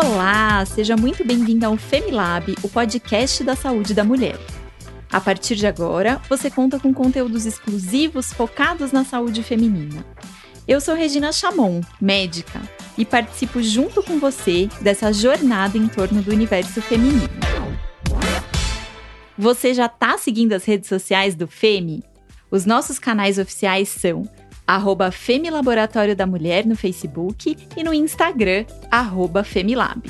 Olá, seja muito bem-vindo ao Femilab, o podcast da saúde da mulher. A partir de agora, você conta com conteúdos exclusivos focados na saúde feminina. Eu sou Regina Chamon, médica, e participo junto com você dessa jornada em torno do universo feminino. Você já está seguindo as redes sociais do FEMI? Os nossos canais oficiais são arroba Femilaboratório da Mulher no Facebook e no Instagram, arroba Femilab.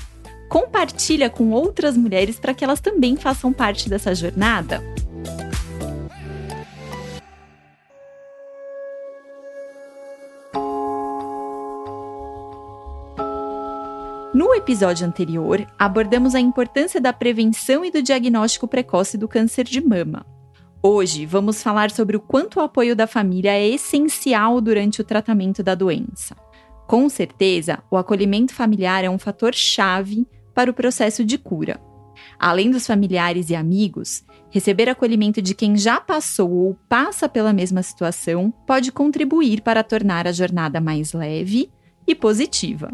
Compartilha com outras mulheres para que elas também façam parte dessa jornada. No episódio anterior, abordamos a importância da prevenção e do diagnóstico precoce do câncer de mama. Hoje vamos falar sobre o quanto o apoio da família é essencial durante o tratamento da doença. Com certeza, o acolhimento familiar é um fator chave para o processo de cura. Além dos familiares e amigos, receber acolhimento de quem já passou ou passa pela mesma situação pode contribuir para tornar a jornada mais leve e positiva.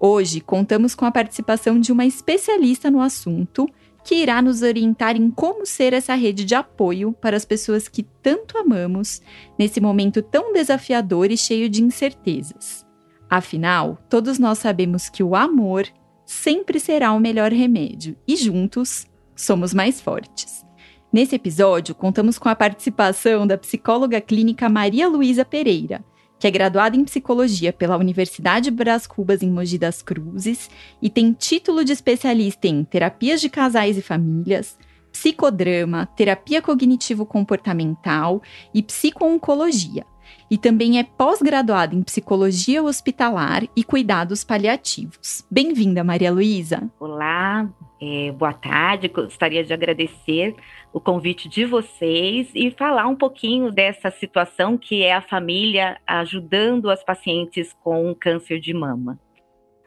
Hoje contamos com a participação de uma especialista no assunto que irá nos orientar em como ser essa rede de apoio para as pessoas que tanto amamos nesse momento tão desafiador e cheio de incertezas. Afinal, todos nós sabemos que o amor sempre será o melhor remédio e juntos somos mais fortes. Nesse episódio, contamos com a participação da psicóloga clínica Maria Luísa Pereira, que é graduada em psicologia pela Universidade Brás Cubas em Mogi das Cruzes e tem título de especialista em terapias de casais e famílias, psicodrama, terapia cognitivo-comportamental e psico-oncologia. E também é pós-graduada em psicologia hospitalar e cuidados paliativos. Bem-vinda, Maria Luísa. Olá, é, boa tarde. Gostaria de agradecer o convite de vocês e falar um pouquinho dessa situação que é a família ajudando as pacientes com câncer de mama.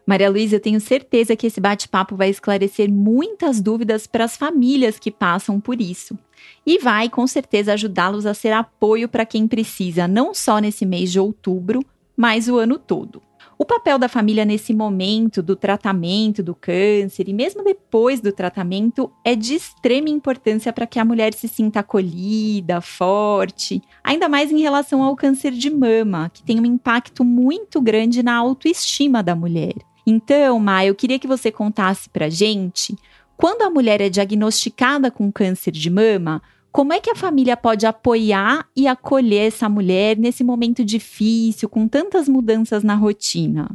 Maria Luísa, eu tenho certeza que esse bate-papo vai esclarecer muitas dúvidas para as famílias que passam por isso. E vai, com certeza, ajudá-los a ser apoio para quem precisa, não só nesse mês de outubro, mas o ano todo. O papel da família nesse momento do tratamento do câncer e mesmo depois do tratamento é de extrema importância para que a mulher se sinta acolhida, forte, ainda mais em relação ao câncer de mama, que tem um impacto muito grande na autoestima da mulher. Então, Ma, eu queria que você contasse pra gente, quando a mulher é diagnosticada com câncer de mama, como é que a família pode apoiar e acolher essa mulher nesse momento difícil, com tantas mudanças na rotina?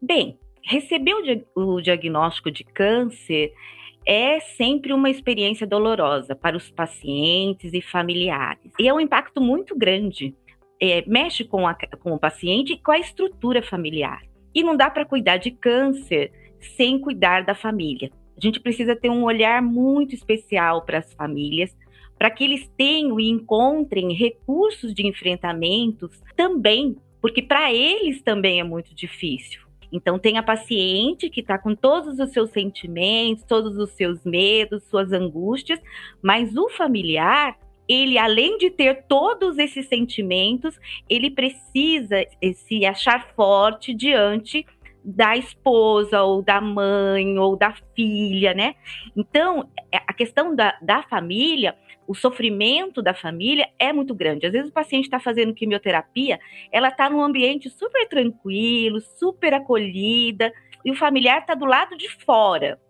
Bem, receber o, diagnóstico de câncer é sempre uma experiência dolorosa para os pacientes e familiares. E é um impacto muito grande. É, mexe com, a, com o paciente e com a estrutura familiar. E não dá para cuidar de câncer sem cuidar da família. A gente precisa ter um olhar muito especial para as famílias, para que eles tenham e encontrem recursos de enfrentamentos também, porque para eles também é muito difícil. Então, tem a paciente que está com todos os seus sentimentos, todos os seus medos, suas angústias, mas o familiar, ele, além de ter todos esses sentimentos, ele precisa se achar forte diante da esposa ou da mãe ou da filha, né? Então, é, a questão da, da família, o sofrimento da família é muito grande. Às vezes o paciente está fazendo quimioterapia, ela está num ambiente super tranquilo, super acolhida, e o familiar está do lado de fora.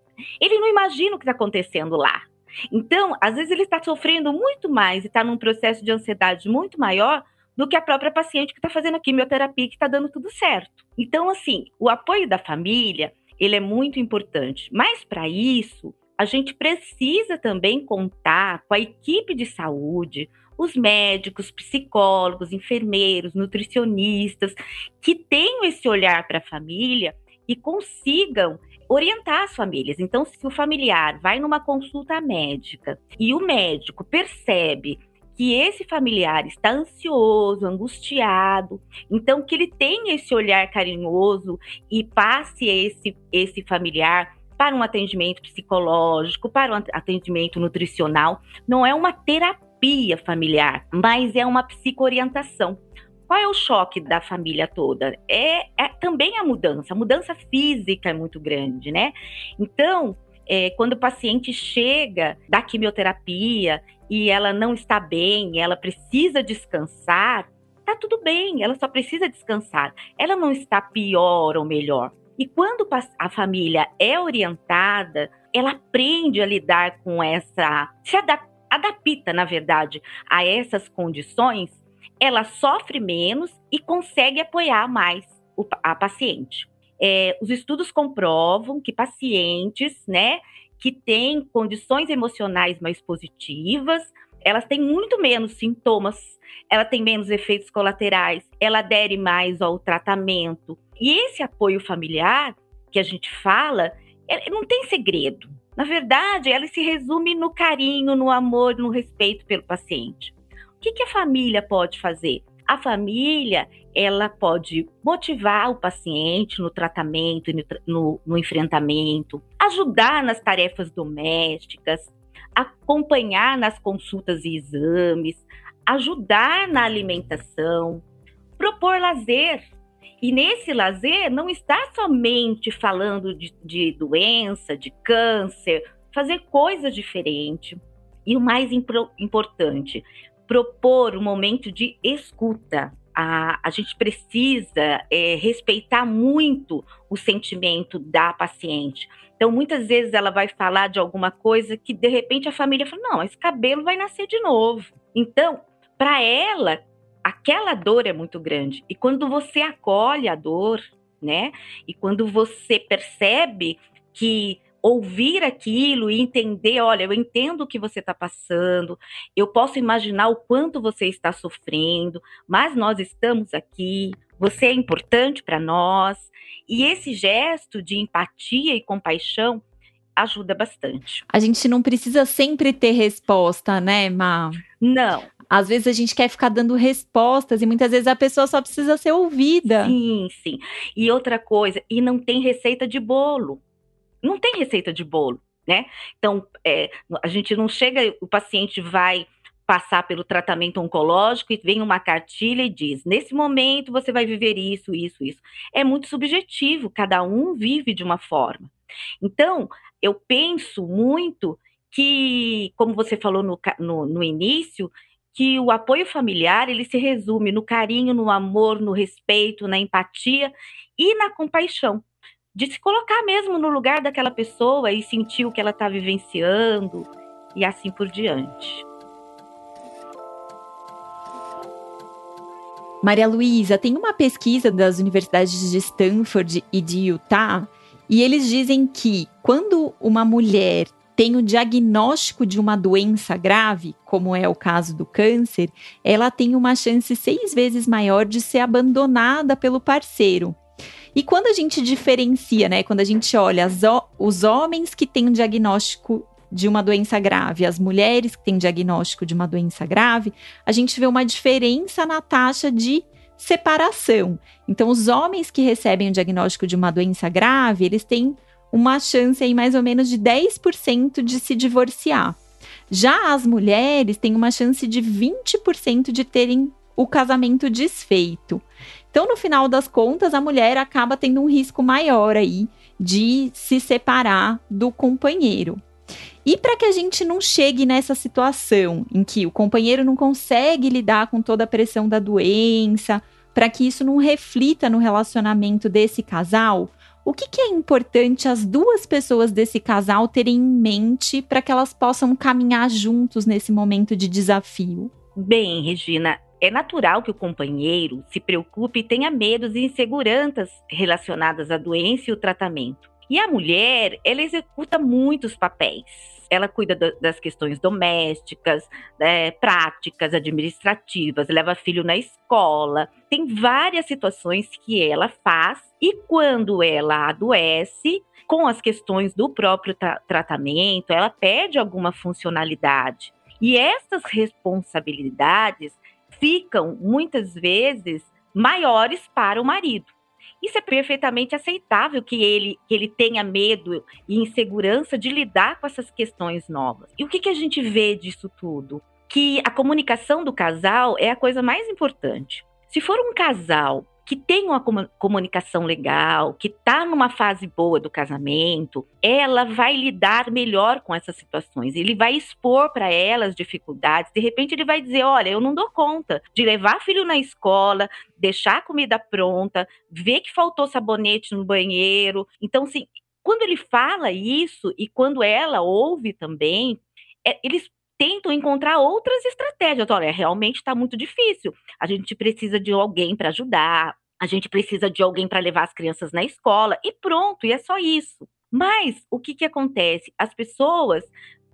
Ele não imagina o que está acontecendo lá. Então, às vezes ele está sofrendo muito mais e está num processo de ansiedade muito maior do que a própria paciente que está fazendo a quimioterapia, que está dando tudo certo. Então, assim, o apoio da família, ele é muito importante. Mas para isso, a gente precisa também contar com a equipe de saúde, os médicos, psicólogos, enfermeiros, nutricionistas, que tenham esse olhar para a família e consigam orientar as famílias. Então, se o familiar vai numa consulta médica e o médico percebe que esse familiar está ansioso, angustiado, então que ele tenha esse olhar carinhoso e passe esse, esse familiar para um atendimento psicológico, para um atendimento nutricional. Não é uma terapia familiar, mas é uma psicoorientação. Qual é o choque da família toda? É, é também a mudança. A mudança física é muito grande, né? Então, é, quando o paciente chega da quimioterapia e ela não está bem, ela precisa descansar, tá tudo bem, ela só precisa descansar. Ela não está pior ou melhor. E quando a família é orientada, ela aprende a lidar com essa, se adapta, adapta, na verdade, a essas condições, ela sofre menos e consegue apoiar mais a paciente. É, os estudos comprovam que pacientes, né, que têm condições emocionais mais positivas, elas têm muito menos sintomas, ela tem menos efeitos colaterais, ela adere mais ao tratamento. E esse apoio familiar que a gente fala, não tem segredo. Na verdade, ela se resume no carinho, no amor, no respeito pelo paciente. O que, que a família pode fazer? A família ela pode motivar o paciente no tratamento, no, no enfrentamento, ajudar nas tarefas domésticas, acompanhar nas consultas e exames, ajudar na alimentação, propor lazer. E nesse lazer não está somente falando de, de doença, de câncer, fazer coisas diferentes. E o mais importante, propor um momento de escuta. A, a gente precisa é, respeitar muito o sentimento da paciente. Então, muitas vezes ela vai falar de alguma coisa que de repente a família fala: não, esse cabelo vai nascer de novo. Então, para ela, aquela dor é muito grande. E quando você acolhe a dor, né? E quando você percebe que ouvir aquilo e entender, olha, eu entendo o que você está passando, eu posso imaginar o quanto você está sofrendo, mas nós estamos aqui, você é importante para nós. E esse gesto de empatia e compaixão ajuda bastante. A gente não precisa sempre ter resposta, né, Ma? Não. Às vezes a gente quer ficar dando respostas e muitas vezes a pessoa só precisa ser ouvida. Sim, sim. E outra coisa, e não tem receita de bolo não tem receita de bolo, né? Então, é, a gente não chega, o paciente vai passar pelo tratamento oncológico e vem uma cartilha e diz: nesse momento você vai viver isso, isso, isso. É muito subjetivo, cada um vive de uma forma. Então, eu penso muito que, como você falou no, no, no início, que o apoio familiar ele se resume no carinho, no amor, no respeito, na empatia e na compaixão de se colocar mesmo no lugar daquela pessoa e sentir o que ela está vivenciando e assim por diante. Maria Luísa, tem uma pesquisa das universidades de Stanford e de Utah, e eles dizem que quando uma mulher tem o diagnóstico de uma doença grave, como é o caso do câncer, ela tem uma chance seis vezes maior de ser abandonada pelo parceiro. E quando a gente diferencia, né? Quando a gente olha os homens que têm um diagnóstico de uma doença grave, as mulheres que têm diagnóstico de uma doença grave, a gente vê uma diferença na taxa de separação. Então, os homens que recebem o diagnóstico de uma doença grave, eles têm uma chance aí mais ou menos de 10% de se divorciar. Já as mulheres têm uma chance de 20% de terem o casamento desfeito. Então, no final das contas, a mulher acaba tendo um risco maior aí de se separar do companheiro. E para que a gente não chegue nessa situação em que o companheiro não consegue lidar com toda a pressão da doença, para que isso não reflita no relacionamento desse casal, o que, que é importante as duas pessoas desse casal terem em mente para que elas possam caminhar juntos nesse momento de desafio? Bem, Regina, é natural que o companheiro se preocupe e tenha medos e inseguranças relacionadas à doença e o tratamento. E a mulher, ela executa muitos papéis. Ela cuida das questões domésticas, né, práticas, administrativas, leva filho na escola. Tem várias situações que ela faz e quando ela adoece, com as questões do próprio tra tratamento, ela perde alguma funcionalidade. E essas responsabilidades ficam muitas vezes maiores para o marido. Isso é perfeitamente aceitável que ele, que ele tenha medo e insegurança de lidar com essas questões novas. E o que, que a gente vê disso tudo? Que a comunicação do casal é a coisa mais importante. Se for um casal que tem uma comunicação legal, que está numa fase boa do casamento, ela vai lidar melhor com essas situações. Ele vai expor para ela as dificuldades. De repente, ele vai dizer: Olha, eu não dou conta de levar filho na escola, deixar a comida pronta, ver que faltou sabonete no banheiro. Então, assim, quando ele fala isso e quando ela ouve também, é, eles tentam encontrar outras estratégias. Olha, realmente está muito difícil. A gente precisa de alguém para ajudar, a gente precisa de alguém para levar as crianças na escola e pronto, e é só isso. Mas o que, que acontece? As pessoas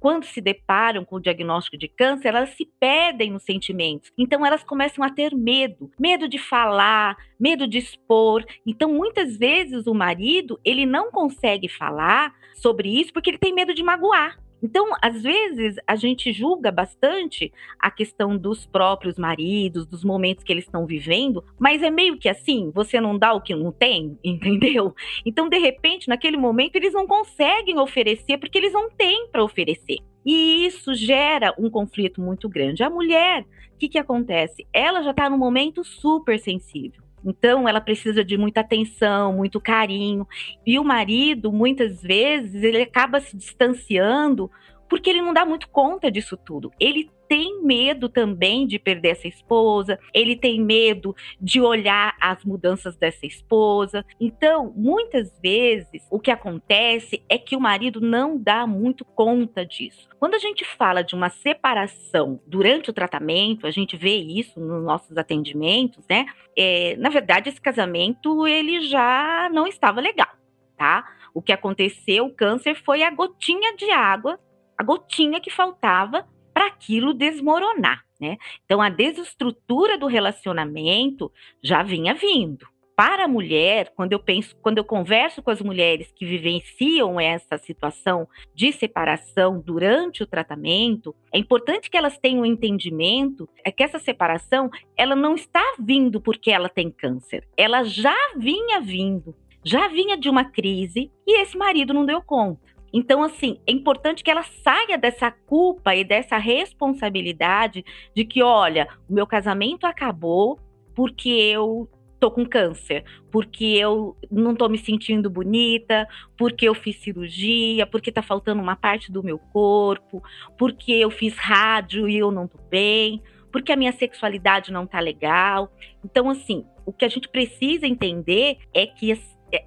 quando se deparam com o diagnóstico de câncer, elas se perdem nos sentimentos. Então elas começam a ter medo, medo de falar, medo de expor. Então muitas vezes o marido, ele não consegue falar sobre isso porque ele tem medo de magoar. Então, às vezes, a gente julga bastante a questão dos próprios maridos, dos momentos que eles estão vivendo, mas é meio que assim, você não dá o que não tem, entendeu? Então, de repente, naquele momento, eles não conseguem oferecer porque eles não têm para oferecer. E isso gera um conflito muito grande. A mulher, o que, que acontece? Ela já está num momento super sensível. Então, ela precisa de muita atenção, muito carinho. E o marido, muitas vezes, ele acaba se distanciando porque ele não dá muito conta disso tudo. Ele tem medo também de perder essa esposa, ele tem medo de olhar as mudanças dessa esposa. Então, muitas vezes, o que acontece é que o marido não dá muito conta disso. Quando a gente fala de uma separação durante o tratamento, a gente vê isso nos nossos atendimentos, né? É, na verdade, esse casamento ele já não estava legal, tá? O que aconteceu, o câncer, foi a gotinha de água a gotinha que faltava para aquilo desmoronar, né? Então a desestrutura do relacionamento já vinha vindo. Para a mulher, quando eu penso, quando eu converso com as mulheres que vivenciam essa situação de separação durante o tratamento, é importante que elas tenham um entendimento é que essa separação, ela não está vindo porque ela tem câncer. Ela já vinha vindo, já vinha de uma crise e esse marido não deu conta. Então, assim, é importante que ela saia dessa culpa e dessa responsabilidade de que, olha, o meu casamento acabou porque eu tô com câncer, porque eu não tô me sentindo bonita, porque eu fiz cirurgia, porque tá faltando uma parte do meu corpo, porque eu fiz rádio e eu não tô bem, porque a minha sexualidade não tá legal. Então, assim, o que a gente precisa entender é que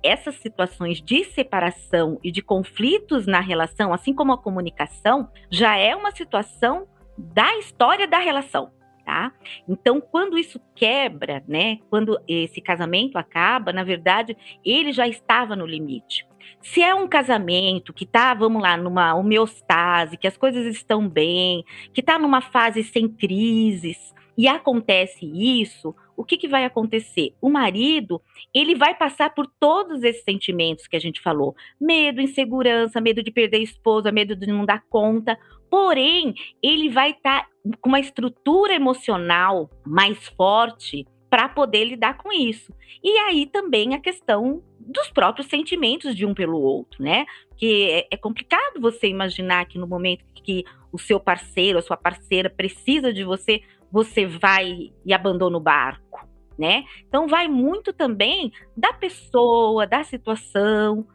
essas situações de separação e de conflitos na relação, assim como a comunicação, já é uma situação da história da relação. Tá? Então, quando isso quebra, né? Quando esse casamento acaba, na verdade, ele já estava no limite. Se é um casamento que tá, vamos lá, numa homeostase, que as coisas estão bem, que tá numa fase sem crises, e acontece isso, o que, que vai acontecer? O marido, ele vai passar por todos esses sentimentos que a gente falou: medo, insegurança, medo de perder a esposa, medo de não dar conta. Porém, ele vai estar tá com uma estrutura emocional mais forte para poder lidar com isso. E aí também a questão dos próprios sentimentos de um pelo outro, né? Que é, é complicado você imaginar que no momento que o seu parceiro, a sua parceira precisa de você, você vai e abandona o barco, né? Então vai muito também da pessoa, da situação.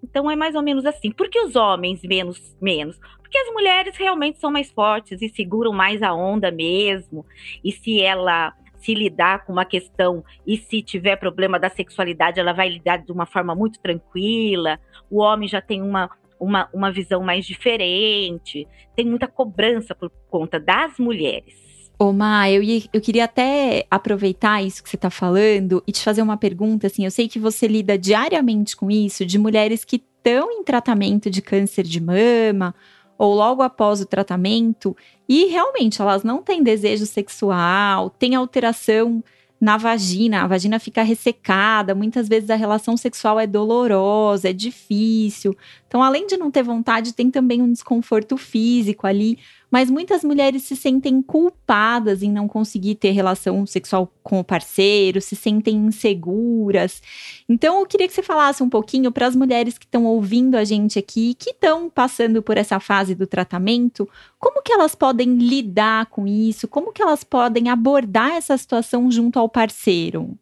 Então é mais ou menos assim. Por que os homens menos menos? Porque as mulheres realmente são mais fortes e seguram mais a onda mesmo. E se ela se lidar com uma questão e se tiver problema da sexualidade, ela vai lidar de uma forma muito tranquila. O homem já tem uma uma, uma visão mais diferente, tem muita cobrança por conta das mulheres. Ô, Ma, eu, eu queria até aproveitar isso que você está falando e te fazer uma pergunta. Assim, eu sei que você lida diariamente com isso, de mulheres que estão em tratamento de câncer de mama ou logo após o tratamento e realmente elas não têm desejo sexual, têm alteração na vagina, a vagina fica ressecada, muitas vezes a relação sexual é dolorosa, é difícil. Então, além de não ter vontade, tem também um desconforto físico ali mas muitas mulheres se sentem culpadas em não conseguir ter relação sexual com o parceiro, se sentem inseguras. Então, eu queria que você falasse um pouquinho para as mulheres que estão ouvindo a gente aqui, que estão passando por essa fase do tratamento, como que elas podem lidar com isso? Como que elas podem abordar essa situação junto ao parceiro?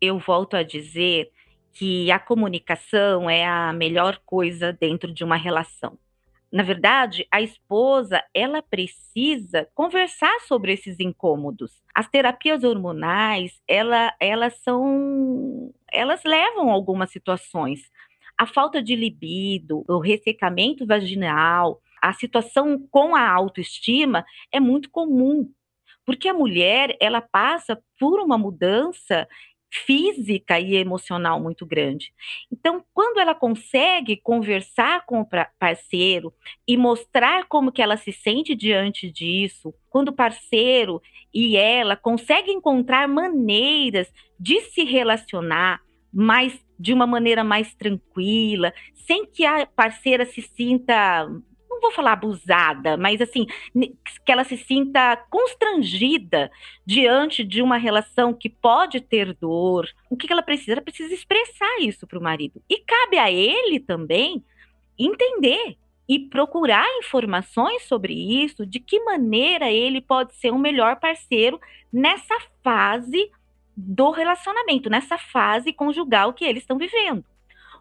Eu volto a dizer que a comunicação é a melhor coisa dentro de uma relação. Na verdade, a esposa, ela precisa conversar sobre esses incômodos. As terapias hormonais, ela, elas são elas levam a algumas situações. A falta de libido, o ressecamento vaginal, a situação com a autoestima é muito comum, porque a mulher, ela passa por uma mudança física e emocional muito grande. Então, quando ela consegue conversar com o parceiro e mostrar como que ela se sente diante disso, quando o parceiro e ela conseguem encontrar maneiras de se relacionar mais de uma maneira mais tranquila, sem que a parceira se sinta vou falar abusada, mas assim, que ela se sinta constrangida diante de uma relação que pode ter dor. O que ela precisa? Ela precisa expressar isso para o marido. E cabe a ele também entender e procurar informações sobre isso, de que maneira ele pode ser um melhor parceiro nessa fase do relacionamento, nessa fase conjugal que eles estão vivendo.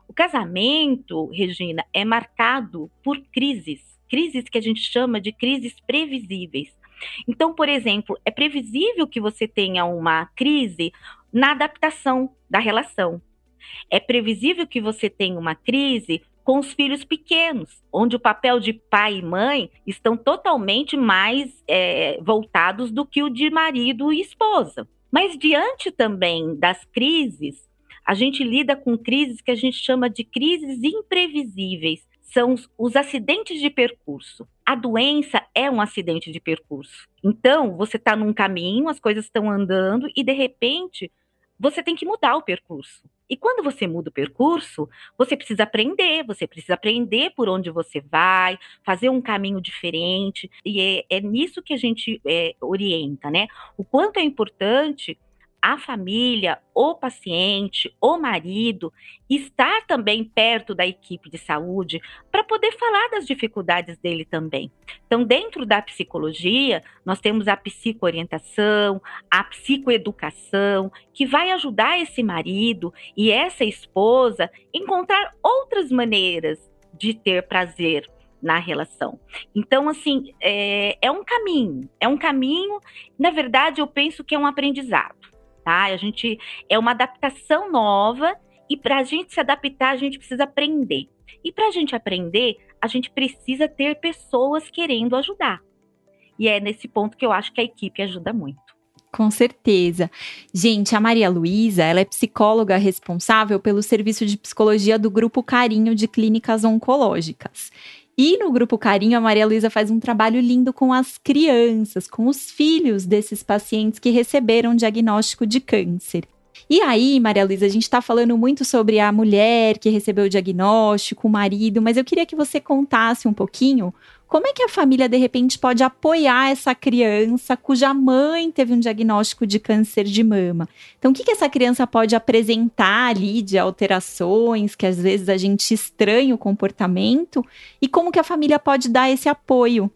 O casamento, Regina, é marcado por crises crises que a gente chama de crises previsíveis. Então, por exemplo, é previsível que você tenha uma crise na adaptação da relação. É previsível que você tenha uma crise com os filhos pequenos, onde o papel de pai e mãe estão totalmente mais é, voltados do que o de marido e esposa. Mas diante também das crises, a gente lida com crises que a gente chama de crises imprevisíveis, são os acidentes de percurso. A doença é um acidente de percurso. Então, você está num caminho, as coisas estão andando e, de repente, você tem que mudar o percurso. E quando você muda o percurso, você precisa aprender, você precisa aprender por onde você vai, fazer um caminho diferente. E é, é nisso que a gente é, orienta, né? O quanto é importante a família, o paciente, o marido, estar também perto da equipe de saúde para poder falar das dificuldades dele também. Então, dentro da psicologia, nós temos a psicoorientação, a psicoeducação, que vai ajudar esse marido e essa esposa a encontrar outras maneiras de ter prazer na relação. Então, assim, é, é um caminho, é um caminho, na verdade, eu penso que é um aprendizado tá? A gente é uma adaptação nova e para a gente se adaptar, a gente precisa aprender. E para a gente aprender, a gente precisa ter pessoas querendo ajudar. E é nesse ponto que eu acho que a equipe ajuda muito. Com certeza. Gente, a Maria Luísa, ela é psicóloga responsável pelo serviço de psicologia do Grupo Carinho de Clínicas Oncológicas. E no Grupo Carinho, a Maria Luísa faz um trabalho lindo com as crianças, com os filhos desses pacientes que receberam diagnóstico de câncer. E aí, Maria Luísa, a gente está falando muito sobre a mulher que recebeu o diagnóstico, o marido, mas eu queria que você contasse um pouquinho como é que a família, de repente, pode apoiar essa criança cuja mãe teve um diagnóstico de câncer de mama? Então, o que, que essa criança pode apresentar ali de alterações, que às vezes a gente estranha o comportamento, e como que a família pode dar esse apoio?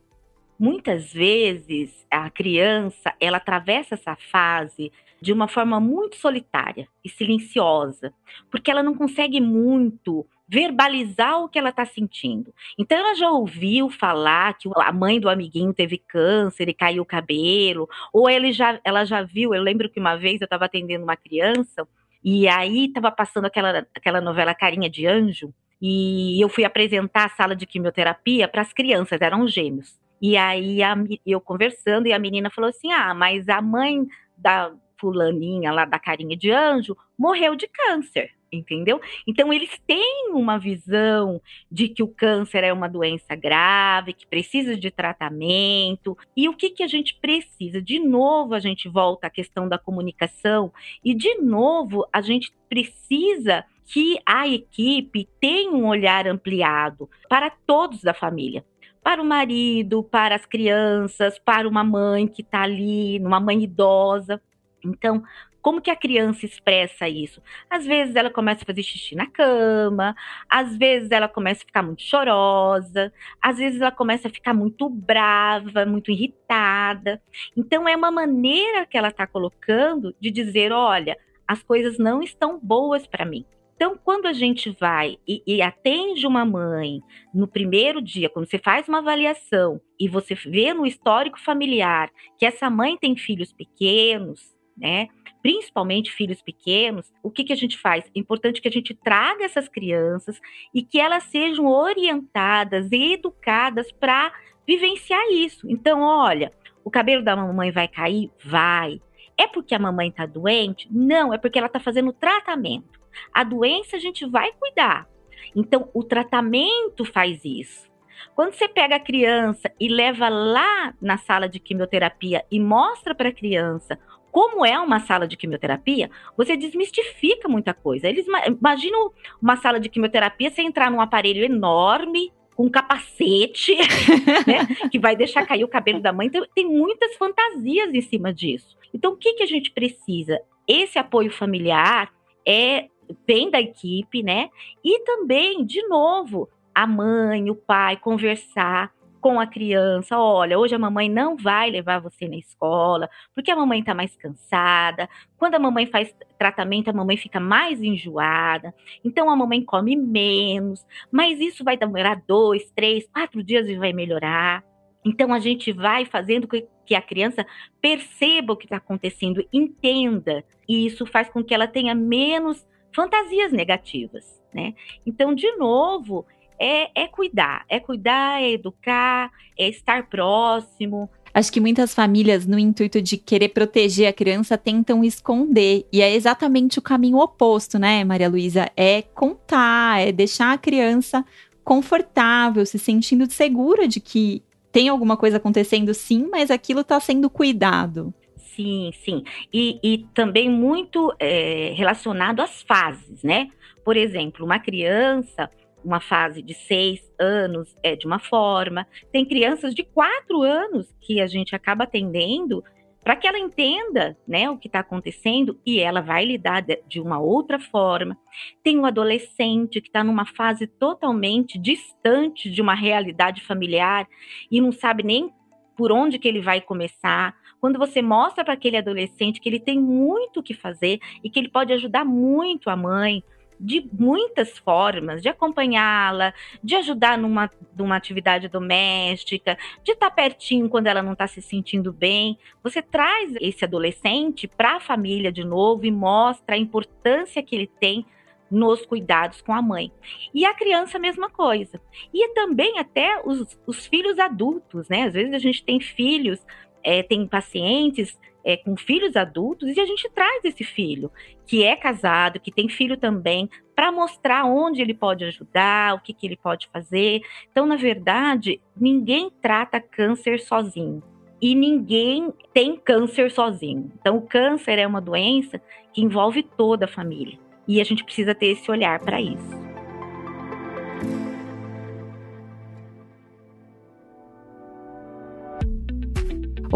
Muitas vezes a criança ela atravessa essa fase de uma forma muito solitária e silenciosa, porque ela não consegue muito verbalizar o que ela está sentindo. Então ela já ouviu falar que a mãe do amiguinho teve câncer e caiu o cabelo, ou ele já, ela já viu, eu lembro que uma vez eu estava atendendo uma criança e aí estava passando aquela, aquela novela Carinha de Anjo, e eu fui apresentar a sala de quimioterapia para as crianças, eram gêmeos. E aí a, eu conversando e a menina falou assim: "Ah, mas a mãe da fulaninha lá da carinha de anjo morreu de câncer" entendeu? Então eles têm uma visão de que o câncer é uma doença grave, que precisa de tratamento. E o que, que a gente precisa? De novo, a gente volta à questão da comunicação e de novo a gente precisa que a equipe tenha um olhar ampliado para todos da família. para o marido, para as crianças, para uma mãe que está ali, uma mãe idosa. Então, como que a criança expressa isso? Às vezes ela começa a fazer xixi na cama, às vezes ela começa a ficar muito chorosa, às vezes ela começa a ficar muito brava, muito irritada. Então é uma maneira que ela está colocando de dizer, olha, as coisas não estão boas para mim. Então, quando a gente vai e, e, atende uma mãe no primeiro dia, quando você faz uma avaliação e você vê no histórico familiar que essa mãe tem filhos pequenos, né? Principalmente filhos pequenos, o que, que a gente faz? É importante que a gente traga essas crianças e que elas sejam orientadas e educadas para vivenciar isso. Então, olha, o cabelo da mamãe vai cair? Vai. É porque a mamãe está doente? Não, é porque ela está fazendo tratamento. A doença a gente vai cuidar. Então, o tratamento faz isso. Quando você pega a criança e leva lá na sala de quimioterapia e mostra para a criança como é uma sala de quimioterapia, você desmistifica muita coisa. Eles imaginam uma sala de quimioterapia você entrar num aparelho enorme, com capacete, né, que vai deixar cair o cabelo da mãe. Então, tem muitas fantasias em cima disso. Então, o que, que a gente precisa? Esse apoio familiar é vem da equipe, né? E também, de novo, a mãe, o pai conversar com a criança, olha, hoje a mamãe não vai levar você na escola, porque a mamãe está mais cansada. Quando a mamãe faz tratamento, a mamãe fica mais enjoada. Então a mamãe come menos, mas isso vai demorar dois, três, quatro dias e vai melhorar. Então a gente vai fazendo que a criança perceba o que está acontecendo, entenda, e isso faz com que ela tenha menos fantasias negativas, né? Então, de novo, é, é cuidar, é cuidar, é educar, é estar próximo. Acho que muitas famílias, no intuito de querer proteger a criança, tentam esconder. E é exatamente o caminho oposto, né, Maria Luísa? É contar, é deixar a criança confortável, se sentindo segura de que tem alguma coisa acontecendo sim, mas aquilo está sendo cuidado. Sim, sim. E, e também muito é, relacionado às fases, né? Por exemplo, uma criança uma fase de seis anos é de uma forma, tem crianças de quatro anos que a gente acaba atendendo para que ela entenda né, o que está acontecendo e ela vai lidar de, uma outra forma. Tem um adolescente que está numa fase totalmente distante de uma realidade familiar e não sabe nem por onde que ele vai começar. Quando você mostra para aquele adolescente que ele tem muito o que fazer e que ele pode ajudar muito a mãe, de muitas formas, de acompanhá-la, de ajudar numa, numa atividade doméstica, de estar tá pertinho quando ela não está se sentindo bem. Você traz esse adolescente para a família de novo e mostra a importância que ele tem nos cuidados com a mãe. E a criança, a mesma coisa. E também até os, os filhos adultos, né? Às vezes a gente tem filhos, é, tem pacientes é, com filhos adultos e a gente traz esse filho que é casado, que tem filho também, para mostrar onde ele pode ajudar, o que, que ele pode fazer. Então, na verdade, ninguém trata câncer sozinho. E ninguém tem câncer sozinho. Então, o câncer é uma doença que envolve toda a família. E a gente precisa ter esse olhar para isso.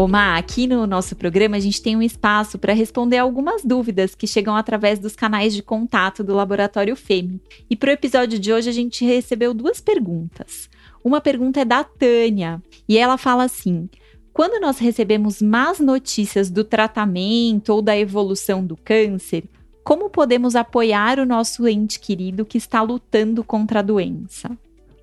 Oma, aqui no nosso programa a gente tem um espaço para responder algumas dúvidas que chegam através dos canais de contato do Laboratório FEME. E para o episódio de hoje a gente recebeu duas perguntas. Uma pergunta é da Tânia e ela fala assim: quando nós recebemos más notícias do tratamento ou da evolução do câncer, como podemos apoiar o nosso ente querido que está lutando contra a doença?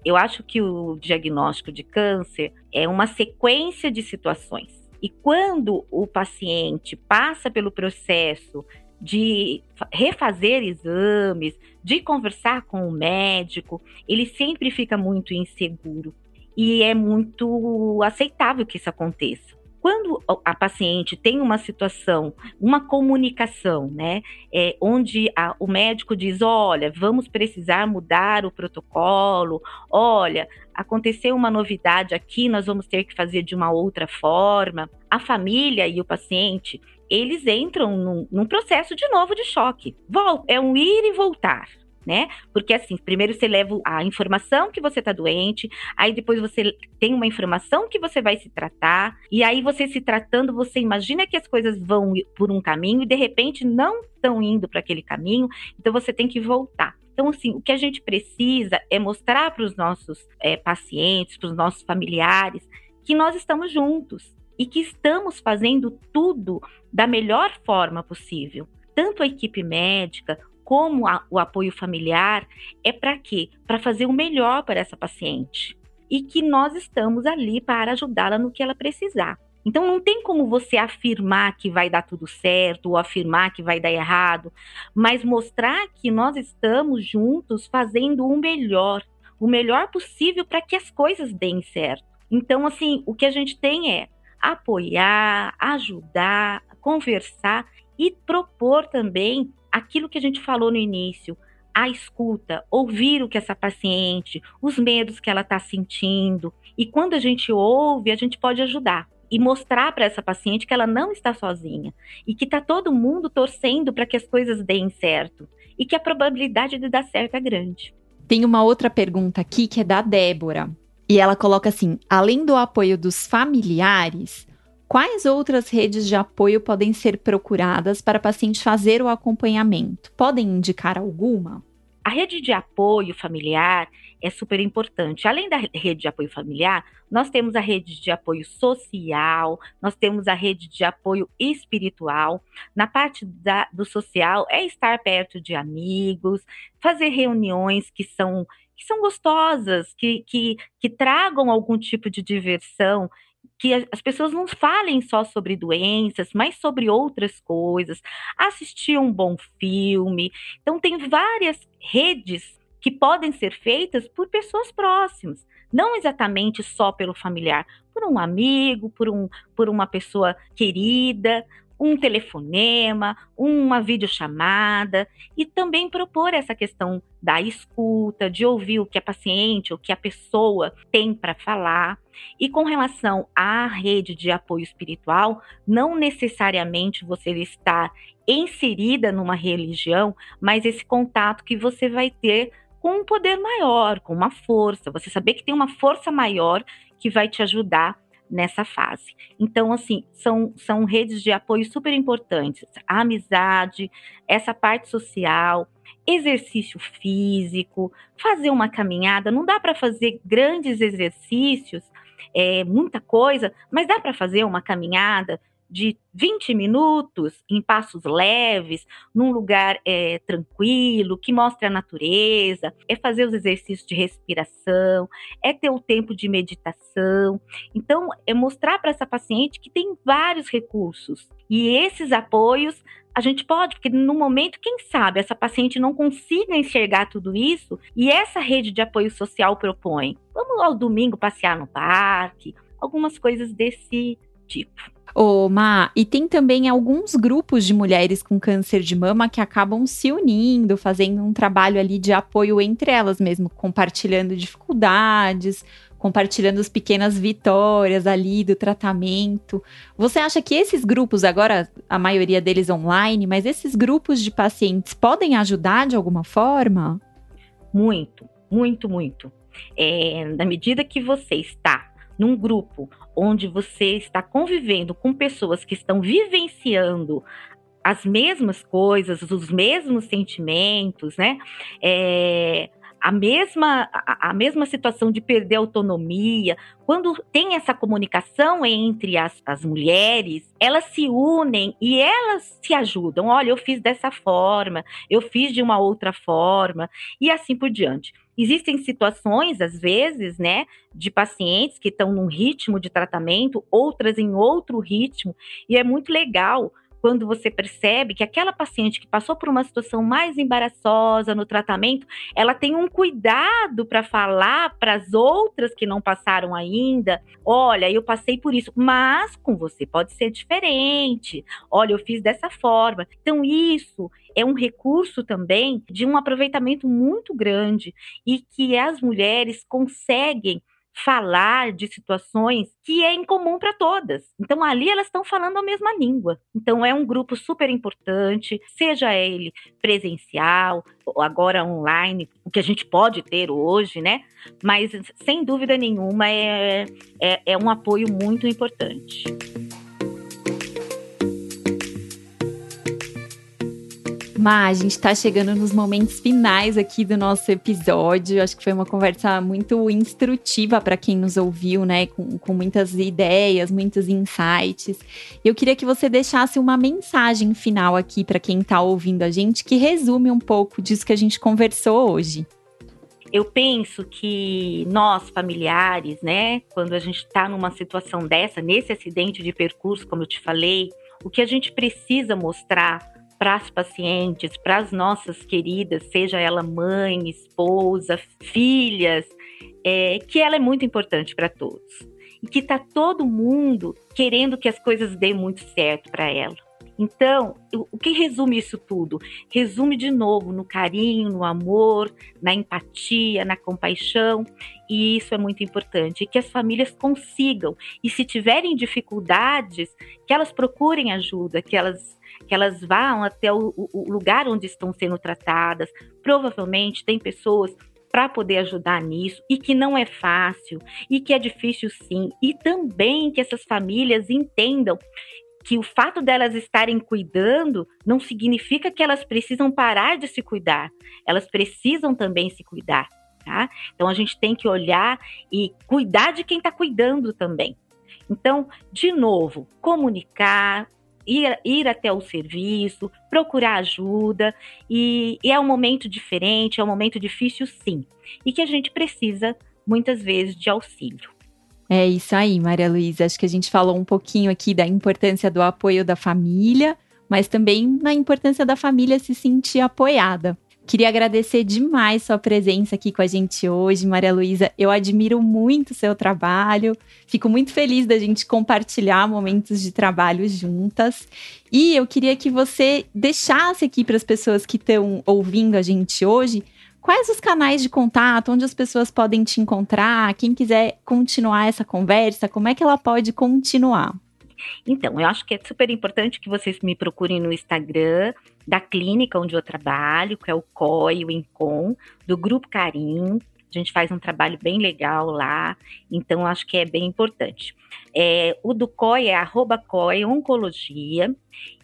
Eu acho que o diagnóstico de câncer é uma sequência de situações. E quando o paciente passa pelo processo de refazer exames, de conversar com o médico, ele sempre fica muito inseguro. E é muito aceitável que isso aconteça quando a paciente tem uma situação, uma comunicação, né, é, onde a, o médico diz, olha, vamos precisar mudar o protocolo, olha, aconteceu uma novidade aqui, nós vamos ter que fazer de uma outra forma. A família e o paciente, eles entram num, num processo de novo de choque. Vol é um ir e voltar. Né? Porque assim, primeiro você leva a informação que você tá doente, aí depois você tem uma informação que você vai se tratar, e aí você se tratando, você imagina que as coisas vão por um caminho e de repente não estão indo para aquele caminho, então você tem que voltar. Então, assim, o que a gente precisa é mostrar para os nossos é, pacientes, para os nossos familiares, que nós estamos juntos e que estamos fazendo tudo da melhor forma possível. Tanto a equipe médica, como a, o apoio familiar, é para quê? Para fazer o melhor para essa paciente. E que nós estamos ali para ajudá-la no que ela precisar. Então não tem como você afirmar que vai dar tudo certo ou afirmar que vai dar errado, mas mostrar que nós estamos juntos fazendo o melhor, o melhor possível para que as coisas deem certo. Então assim, o que a gente tem é apoiar, ajudar, conversar e propor também aquilo que a gente falou no início, a escuta, ouvir o que essa paciente, os medos que ela está sentindo. E quando a gente ouve, a gente pode ajudar e mostrar para essa paciente que ela não está sozinha e que está todo mundo torcendo para que as coisas deem certo e que a probabilidade de dar certo é grande. Tem uma outra pergunta aqui que é da Débora. E ela coloca assim: além do apoio dos familiares, Quais outras redes de apoio podem ser procuradas para paciente fazer o acompanhamento? Podem indicar alguma? A rede de apoio familiar é super importante. Além da rede de apoio familiar, nós temos a rede de apoio social, nós temos a rede de apoio espiritual. Na parte da, do social, é estar perto de amigos, fazer reuniões que são que são gostosas, que, que, que tragam algum tipo de diversão que as pessoas não falem só sobre doenças, mas sobre outras coisas, assistir um bom filme. Então, tem várias redes que podem ser feitas por pessoas próximas, não exatamente só pelo familiar, por um amigo, por, um, por uma pessoa querida, um telefonema, uma videochamada e também propor essa questão da escuta, de ouvir o que a paciente, o que a pessoa tem para falar. E com relação à rede de apoio espiritual, não necessariamente você está inserida numa religião, mas esse contato que você vai ter com um poder maior, com uma força, você saber que tem uma força maior que vai te ajudar nessa fase. Então, assim, são, são redes de apoio super importantes. A amizade, essa parte social, exercício físico, fazer uma caminhada. Não dá para fazer grandes exercícios, é, muita coisa, mas dá para fazer uma caminhada de 20 minutos em passos leves, num lugar é, tranquilo, que mostre a natureza, é fazer os exercícios de respiração, é ter o tempo de meditação. Então, é mostrar para essa paciente que tem vários recursos. E esses apoios a gente pode, porque no momento, quem sabe, essa paciente não consiga enxergar tudo isso e essa rede de apoio social propõe. Vamos ao domingo passear no parque, algumas coisas desse tipo. Ô, Ma, e tem também alguns grupos de mulheres com câncer de mama que acabam se unindo, fazendo um trabalho ali de apoio entre elas mesmo, compartilhando dificuldades, compartilhando as pequenas vitórias ali do tratamento. Você acha que esses grupos, agora a maioria deles online, mas esses grupos de pacientes podem ajudar de alguma forma? Muito, muito, muito. É, na medida que você está num grupo onde você está convivendo com pessoas que estão vivenciando as mesmas coisas, os mesmos sentimentos, né? É, a mesma, a, a, mesma situação de perder autonomia, quando tem essa comunicação entre as, as mulheres, elas se unem e elas se ajudam. Olha, eu fiz dessa forma, eu fiz de uma outra forma, e assim por diante. Existem situações, às vezes, né, de pacientes que estão num ritmo de tratamento, outras em outro ritmo, e é muito legal quando você percebe que aquela paciente que passou por uma situação mais embaraçosa no tratamento, ela tem um cuidado para falar para as outras que não passaram ainda: olha, eu passei por isso, mas com você pode ser diferente. Olha, eu fiz dessa forma. Então, isso é um recurso também de um aproveitamento muito grande e que as mulheres conseguem falar de situações que é incomum para todas. Então ali elas estão falando a mesma língua. Então é um grupo super importante, seja ele presencial ou agora online, o que a gente pode ter hoje, né? Mas sem dúvida nenhuma é, é, é um apoio muito importante. Má, a gente está chegando nos momentos finais aqui do nosso episódio. Acho que foi uma conversa muito instrutiva para quem nos ouviu, né? Com, com muitas ideias, muitos insights. Eu queria que você deixasse uma mensagem final aqui para quem está ouvindo a gente, que resume um pouco disso que a gente conversou hoje. Eu penso que nós, familiares, né, quando a gente está numa situação dessa, nesse acidente de percurso, como eu te falei, o que a gente precisa mostrar para as pacientes, para as nossas queridas, seja ela mãe, esposa, filhas, é, que ela é muito importante para todos. E que está todo mundo querendo que as coisas dêem muito certo para ela. Então, o que resume isso tudo? Resume de novo no carinho, no amor, na empatia, na compaixão, e isso é muito importante. que as famílias consigam, e se tiverem dificuldades, que elas procurem ajuda, que elas que elas vão até o, o lugar onde estão sendo tratadas. Provavelmente tem pessoas para poder ajudar nisso e que não é fácil e que é difícil sim. E também que essas famílias entendam que o fato delas estarem cuidando não significa que elas precisam parar de se cuidar. Elas precisam também se cuidar, tá? Então a gente tem que olhar e cuidar de quem está cuidando também. Então, de novo, comunicar, ir, ir até o serviço, procurar ajuda, e, e é um momento diferente, é um momento difícil, sim, e que a gente precisa, muitas vezes, de auxílio. É isso aí, Maria Luísa. Acho que a gente falou um pouquinho aqui da importância do apoio da família, mas também na importância da família se sentir apoiada. Queria agradecer demais sua presença aqui com a gente hoje, Maria Luísa. Eu admiro muito seu trabalho. Fico muito feliz da gente compartilhar momentos de trabalho juntas. E eu queria que você deixasse aqui para as pessoas que estão ouvindo a gente hoje quais os canais de contato, onde as pessoas podem te encontrar, quem quiser continuar essa conversa, como é que ela pode continuar? Então, eu acho que é super importante que vocês me procurem no Instagram da clínica onde eu trabalho, que é o COI, o INCOM, do Grupo Carim. A gente faz um trabalho bem legal lá, então acho que é bem importante. É, o do COI é arroba COI Oncologia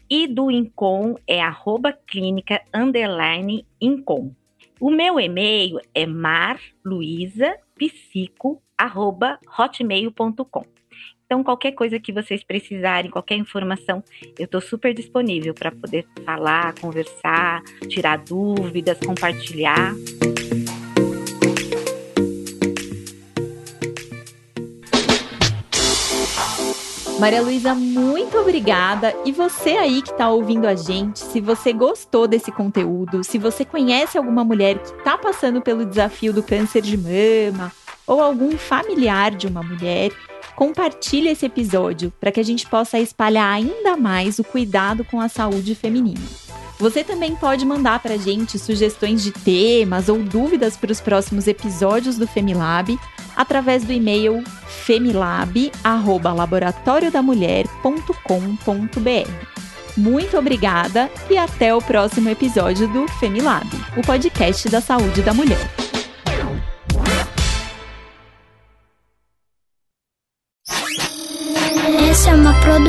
e do INCOM é arroba clínica underline INCOM. O meu e-mail é marluisapsico.hotmail.com. Então, qualquer coisa que vocês precisarem, qualquer informação, eu estou super disponível para poder falar, conversar, tirar dúvidas, compartilhar. Maria Luísa, muito obrigada. E você aí que está ouvindo a gente, se você gostou desse conteúdo, se você conhece alguma mulher que está passando pelo desafio do câncer de mama, ou algum familiar de uma mulher, compartilhe esse episódio para que a gente possa espalhar ainda mais o cuidado com a saúde feminina. Você também pode mandar para a gente sugestões de temas ou dúvidas para os próximos episódios do Femilab através do e-mail femilab@laboratoriodamulher.com.br. Muito obrigada e até o próximo episódio do Femilab, o podcast da saúde da mulher.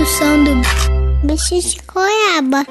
Produção do Bicho de Goiaba.